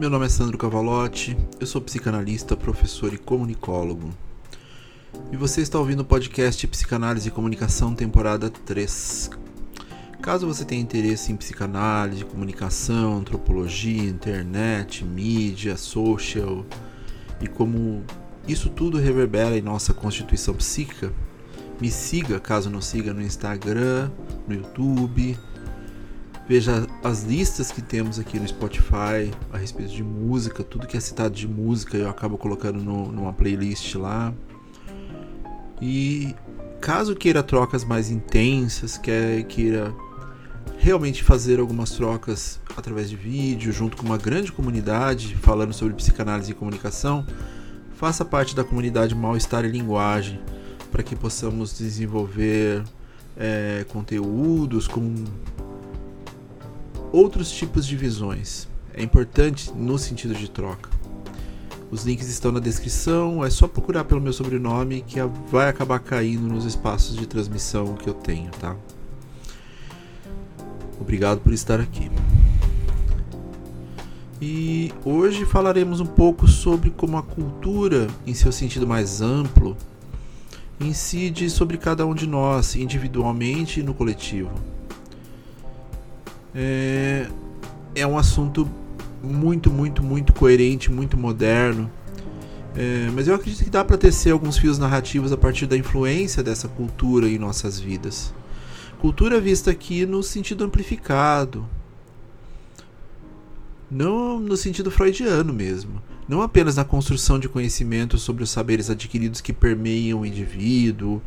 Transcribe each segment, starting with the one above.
meu nome é Sandro Cavalotti, eu sou psicanalista, professor e comunicólogo. E você está ouvindo o podcast Psicanálise e Comunicação, temporada 3. Caso você tenha interesse em psicanálise, comunicação, antropologia, internet, mídia, social e como isso tudo reverbera em nossa constituição psíquica, me siga, caso não siga, no Instagram, no YouTube, Veja as listas que temos aqui no Spotify a respeito de música, tudo que é citado de música eu acabo colocando no, numa playlist lá. E caso queira trocas mais intensas, quer, queira realmente fazer algumas trocas através de vídeo, junto com uma grande comunidade falando sobre psicanálise e comunicação, faça parte da comunidade Mal-Estar e Linguagem, para que possamos desenvolver é, conteúdos com outros tipos de visões. É importante no sentido de troca. Os links estão na descrição, é só procurar pelo meu sobrenome que vai acabar caindo nos espaços de transmissão que eu tenho, tá? Obrigado por estar aqui. E hoje falaremos um pouco sobre como a cultura, em seu sentido mais amplo, incide sobre cada um de nós, individualmente e no coletivo é, é um assunto muito, muito, muito coerente, muito moderno. É, mas eu acredito que dá para tecer alguns fios narrativos a partir da influência dessa cultura em nossas vidas. Cultura vista aqui no sentido amplificado, não no sentido freudiano mesmo. Não apenas na construção de conhecimento sobre os saberes adquiridos que permeiam o indivíduo,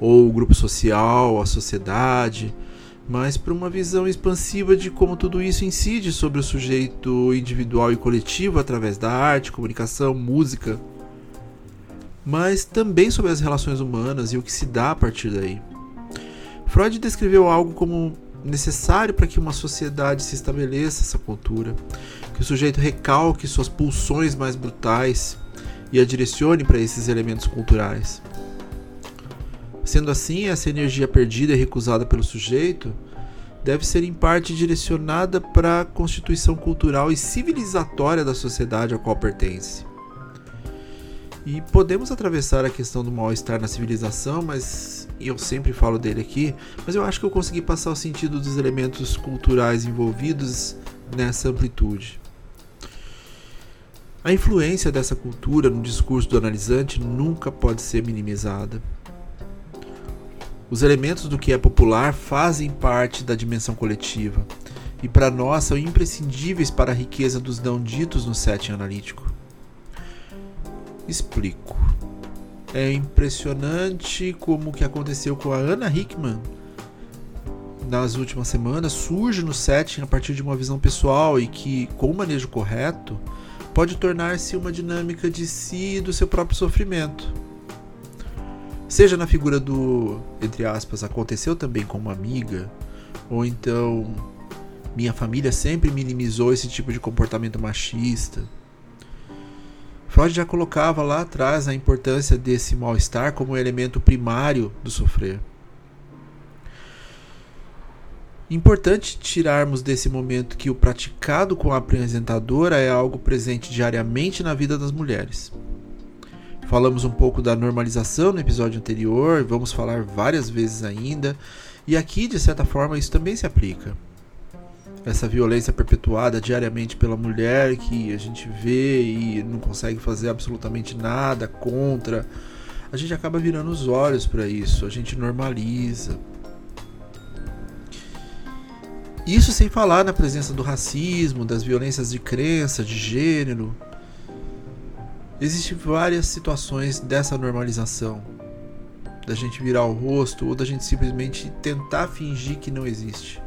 ou o grupo social, a sociedade, mas para uma visão expansiva de como tudo isso incide sobre o sujeito individual e coletivo através da arte, comunicação, música, mas também sobre as relações humanas e o que se dá a partir daí. Freud descreveu algo como necessário para que uma sociedade se estabeleça essa cultura, que o sujeito recalque suas pulsões mais brutais e a direcione para esses elementos culturais. Sendo assim, essa energia perdida e recusada pelo sujeito deve ser em parte direcionada para a constituição cultural e civilizatória da sociedade a qual pertence. E podemos atravessar a questão do mal-estar na civilização, mas eu sempre falo dele aqui, mas eu acho que eu consegui passar o sentido dos elementos culturais envolvidos nessa amplitude. A influência dessa cultura no discurso do analisante nunca pode ser minimizada. Os elementos do que é popular fazem parte da dimensão coletiva e para nós são imprescindíveis para a riqueza dos não ditos no setting analítico. Explico. É impressionante como o que aconteceu com a Anna Hickman nas últimas semanas surge no setting a partir de uma visão pessoal e que, com o manejo correto, pode tornar-se uma dinâmica de si e do seu próprio sofrimento Seja na figura do, entre aspas, aconteceu também com uma amiga, ou então minha família sempre minimizou esse tipo de comportamento machista. Freud já colocava lá atrás a importância desse mal-estar como elemento primário do sofrer. Importante tirarmos desse momento que o praticado com a apresentadora é algo presente diariamente na vida das mulheres. Falamos um pouco da normalização no episódio anterior, vamos falar várias vezes ainda, e aqui, de certa forma, isso também se aplica. Essa violência perpetuada diariamente pela mulher que a gente vê e não consegue fazer absolutamente nada contra, a gente acaba virando os olhos para isso, a gente normaliza. Isso sem falar na presença do racismo, das violências de crença, de gênero, Existem várias situações dessa normalização, da gente virar o rosto ou da gente simplesmente tentar fingir que não existe.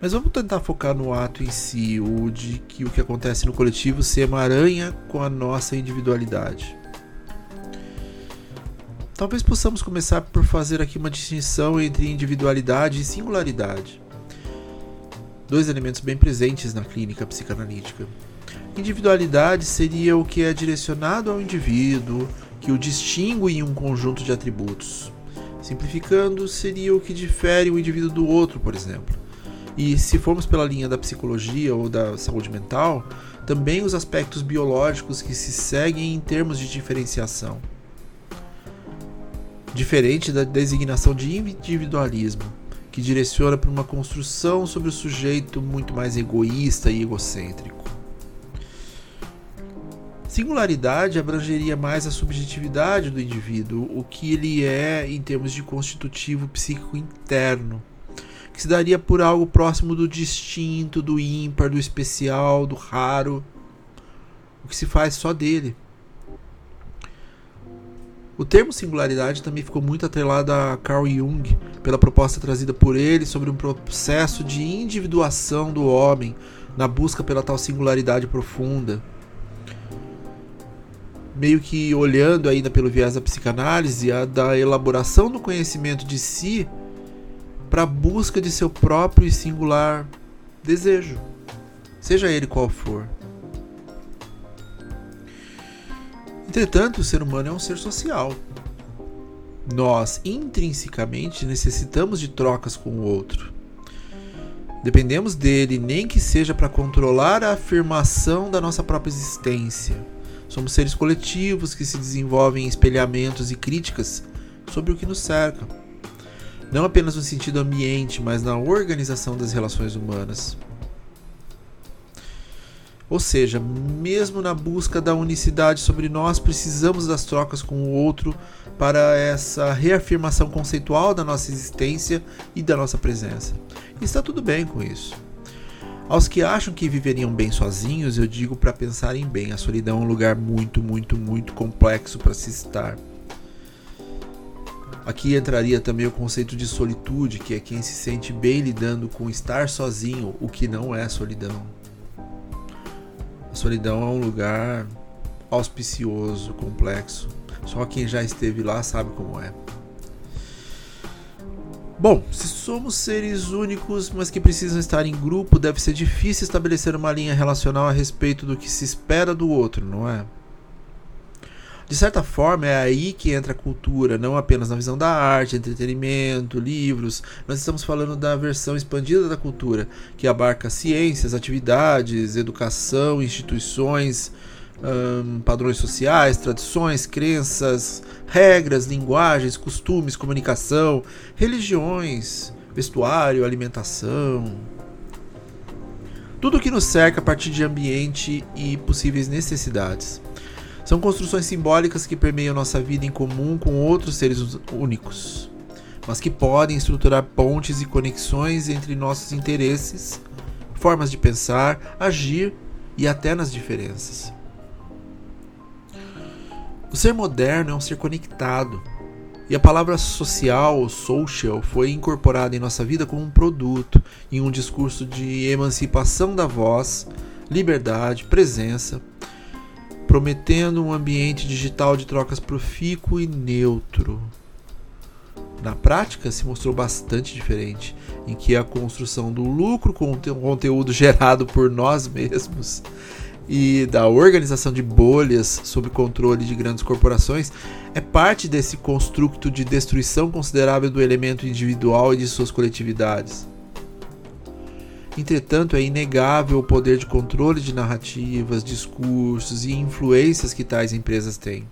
Mas vamos tentar focar no ato em si, o de que o que acontece no coletivo se emaranha com a nossa individualidade. Talvez possamos começar por fazer aqui uma distinção entre individualidade e singularidade. Dois elementos bem presentes na clínica psicanalítica. Individualidade seria o que é direcionado ao indivíduo, que o distingue em um conjunto de atributos. Simplificando, seria o que difere o indivíduo do outro, por exemplo. E se formos pela linha da psicologia ou da saúde mental, também os aspectos biológicos que se seguem em termos de diferenciação. Diferente da designação de individualismo, que direciona para uma construção sobre o sujeito muito mais egoísta e egocêntrico. Singularidade abrangeria mais a subjetividade do indivíduo, o que ele é em termos de constitutivo psíquico interno, que se daria por algo próximo do distinto, do ímpar, do especial, do raro, o que se faz só dele. O termo singularidade também ficou muito atrelado a Carl Jung, pela proposta trazida por ele sobre um processo de individuação do homem na busca pela tal singularidade profunda. Meio que olhando ainda pelo viés da psicanálise, a da elaboração do conhecimento de si para a busca de seu próprio e singular desejo, seja ele qual for. Entretanto, o ser humano é um ser social. Nós, intrinsecamente, necessitamos de trocas com o outro. Dependemos dele, nem que seja para controlar a afirmação da nossa própria existência. Somos seres coletivos que se desenvolvem em espelhamentos e críticas sobre o que nos cerca não apenas no sentido ambiente, mas na organização das relações humanas. Ou seja, mesmo na busca da unicidade sobre nós, precisamos das trocas com o outro para essa reafirmação conceitual da nossa existência e da nossa presença. E está tudo bem com isso. Aos que acham que viveriam bem sozinhos, eu digo para pensarem bem: a solidão é um lugar muito, muito, muito complexo para se estar. Aqui entraria também o conceito de solitude, que é quem se sente bem lidando com estar sozinho, o que não é solidão. A solidão é um lugar auspicioso, complexo. Só quem já esteve lá sabe como é. Bom, se somos seres únicos, mas que precisam estar em grupo, deve ser difícil estabelecer uma linha relacional a respeito do que se espera do outro, não é? De certa forma, é aí que entra a cultura, não apenas na visão da arte, entretenimento, livros. Nós estamos falando da versão expandida da cultura, que abarca ciências, atividades, educação, instituições, hum, padrões sociais, tradições, crenças, regras, linguagens, costumes, comunicação, religiões, vestuário, alimentação. Tudo que nos cerca a partir de ambiente e possíveis necessidades. São construções simbólicas que permeiam nossa vida em comum com outros seres únicos, mas que podem estruturar pontes e conexões entre nossos interesses, formas de pensar, agir e até nas diferenças. O ser moderno é um ser conectado, e a palavra social ou social foi incorporada em nossa vida como um produto, em um discurso de emancipação da voz, liberdade, presença prometendo um ambiente digital de trocas profícuo e neutro. Na prática, se mostrou bastante diferente, em que a construção do lucro com o conteúdo gerado por nós mesmos e da organização de bolhas sob controle de grandes corporações é parte desse construto de destruição considerável do elemento individual e de suas coletividades. Entretanto, é inegável o poder de controle de narrativas, discursos e influências que tais empresas têm.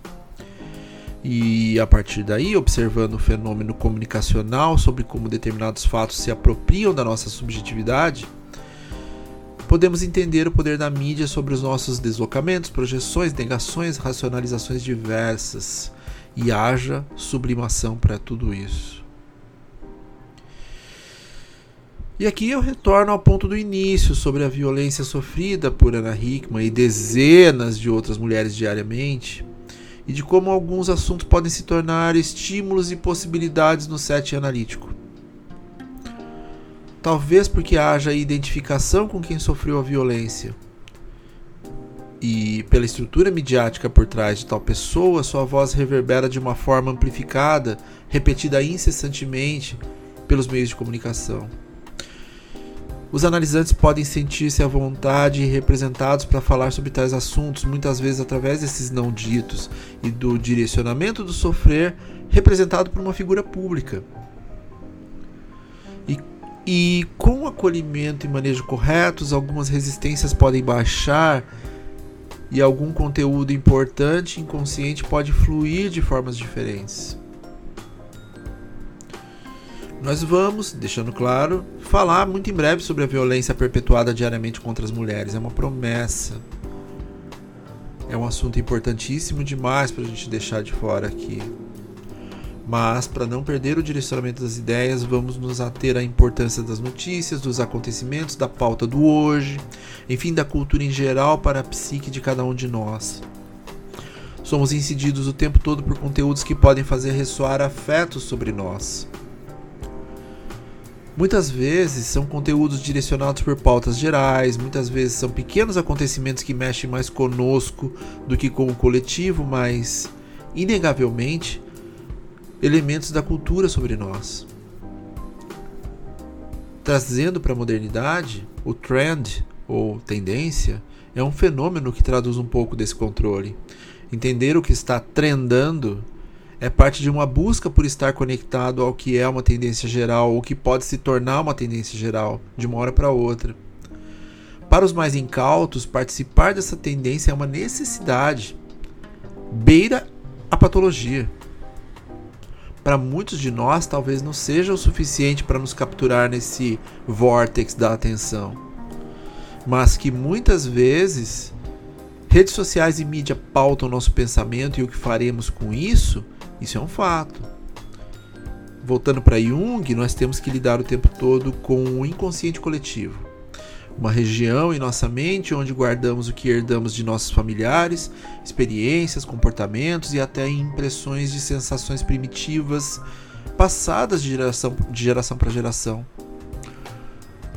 E a partir daí, observando o fenômeno comunicacional sobre como determinados fatos se apropriam da nossa subjetividade, podemos entender o poder da mídia sobre os nossos deslocamentos, projeções, negações, racionalizações diversas. E haja sublimação para tudo isso. E aqui eu retorno ao ponto do início sobre a violência sofrida por Ana Hickman e dezenas de outras mulheres diariamente, e de como alguns assuntos podem se tornar estímulos e possibilidades no set analítico. Talvez porque haja identificação com quem sofreu a violência. E pela estrutura midiática por trás de tal pessoa, sua voz reverbera de uma forma amplificada, repetida incessantemente pelos meios de comunicação. Os analisantes podem sentir-se à vontade e representados para falar sobre tais assuntos, muitas vezes através desses não ditos e do direcionamento do sofrer representado por uma figura pública. E com o acolhimento e manejo corretos, algumas resistências podem baixar e algum conteúdo importante inconsciente pode fluir de formas diferentes. Nós vamos, deixando claro, falar muito em breve sobre a violência perpetuada diariamente contra as mulheres. É uma promessa. É um assunto importantíssimo demais para a gente deixar de fora aqui. Mas, para não perder o direcionamento das ideias, vamos nos ater à importância das notícias, dos acontecimentos, da pauta do hoje, enfim, da cultura em geral para a psique de cada um de nós. Somos incididos o tempo todo por conteúdos que podem fazer ressoar afetos sobre nós. Muitas vezes são conteúdos direcionados por pautas gerais, muitas vezes são pequenos acontecimentos que mexem mais conosco do que com o coletivo, mas, inegavelmente, elementos da cultura sobre nós. Trazendo para a modernidade, o trend, ou tendência, é um fenômeno que traduz um pouco desse controle. Entender o que está trendando é parte de uma busca por estar conectado ao que é uma tendência geral ou que pode se tornar uma tendência geral de uma hora para outra. Para os mais incautos, participar dessa tendência é uma necessidade, beira a patologia para muitos de nós talvez não seja o suficiente para nos capturar nesse vórtex da atenção, mas que muitas vezes redes sociais e mídia pautam nosso pensamento e o que faremos com isso, isso é um fato. Voltando para Jung, nós temos que lidar o tempo todo com o inconsciente coletivo uma região em nossa mente onde guardamos o que herdamos de nossos familiares, experiências, comportamentos e até impressões de sensações primitivas passadas de geração, de geração para geração.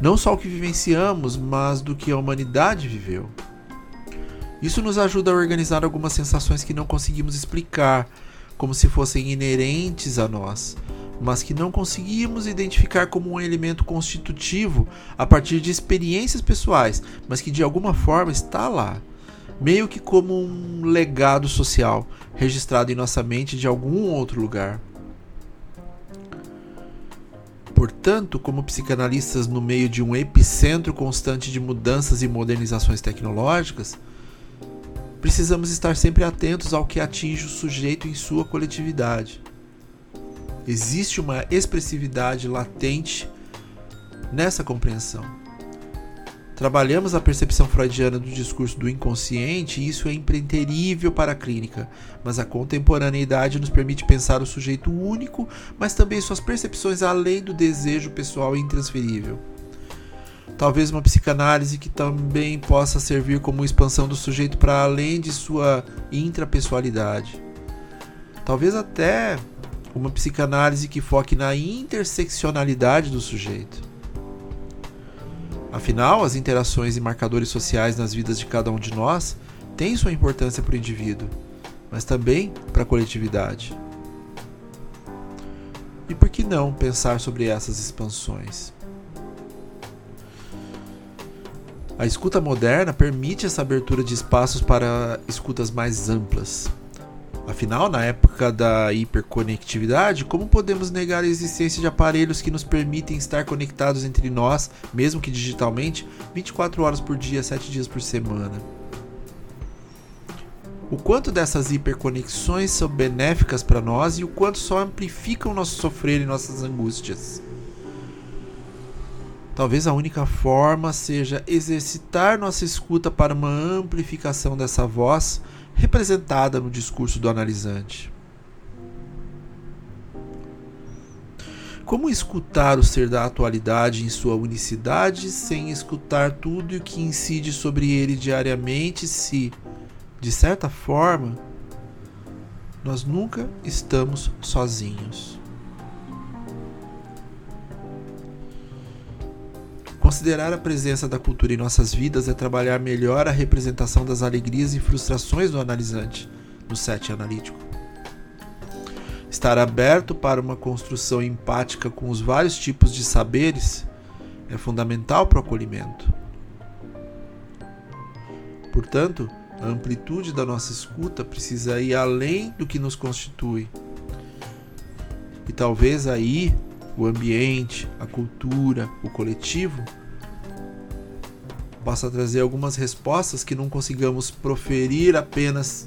Não só o que vivenciamos, mas do que a humanidade viveu. Isso nos ajuda a organizar algumas sensações que não conseguimos explicar, como se fossem inerentes a nós, mas que não conseguimos identificar como um elemento constitutivo a partir de experiências pessoais, mas que de alguma forma está lá, meio que como um legado social registrado em nossa mente de algum outro lugar. Portanto, como psicanalistas no meio de um epicentro constante de mudanças e modernizações tecnológicas, precisamos estar sempre atentos ao que atinge o sujeito em sua coletividade Existe uma expressividade latente nessa compreensão. Trabalhamos a percepção freudiana do discurso do inconsciente e isso é impreterível para a clínica, mas a contemporaneidade nos permite pensar o sujeito único, mas também suas percepções além do desejo pessoal intransferível. Talvez uma psicanálise que também possa servir como expansão do sujeito para além de sua intrapessoalidade. Talvez até uma psicanálise que foque na interseccionalidade do sujeito. Afinal, as interações e marcadores sociais nas vidas de cada um de nós têm sua importância para o indivíduo, mas também para a coletividade. E por que não pensar sobre essas expansões? A escuta moderna permite essa abertura de espaços para escutas mais amplas. Afinal, na época da hiperconectividade, como podemos negar a existência de aparelhos que nos permitem estar conectados entre nós, mesmo que digitalmente, 24 horas por dia, 7 dias por semana? O quanto dessas hiperconexões são benéficas para nós e o quanto só amplificam nosso sofrer e nossas angústias. Talvez a única forma seja exercitar nossa escuta para uma amplificação dessa voz representada no discurso do analisante. Como escutar o ser da atualidade em sua unicidade sem escutar tudo o que incide sobre ele diariamente se, de certa forma, nós nunca estamos sozinhos? Considerar a presença da cultura em nossas vidas é trabalhar melhor a representação das alegrias e frustrações do analisante no set analítico. Estar aberto para uma construção empática com os vários tipos de saberes é fundamental para o acolhimento. Portanto, a amplitude da nossa escuta precisa ir além do que nos constitui. E talvez aí o ambiente, a cultura, o coletivo, possa trazer algumas respostas que não consigamos proferir apenas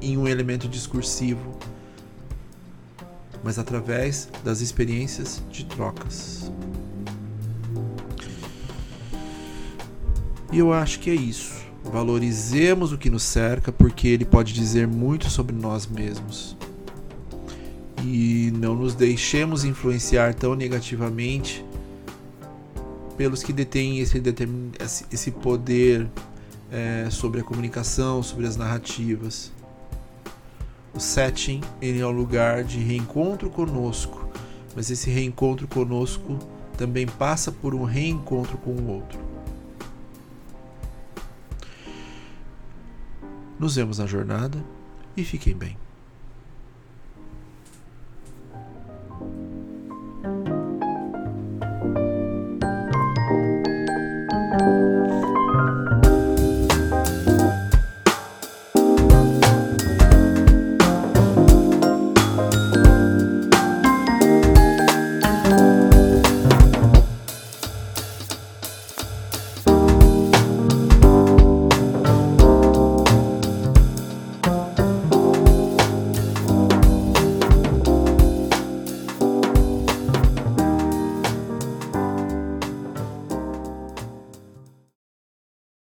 em um elemento discursivo, mas através das experiências de trocas. E eu acho que é isso. Valorizemos o que nos cerca, porque ele pode dizer muito sobre nós mesmos. E não nos deixemos influenciar tão negativamente pelos que detêm esse, esse poder é, sobre a comunicação, sobre as narrativas. O setting ele é um lugar de reencontro conosco, mas esse reencontro conosco também passa por um reencontro com o outro. Nos vemos na jornada e fiquem bem.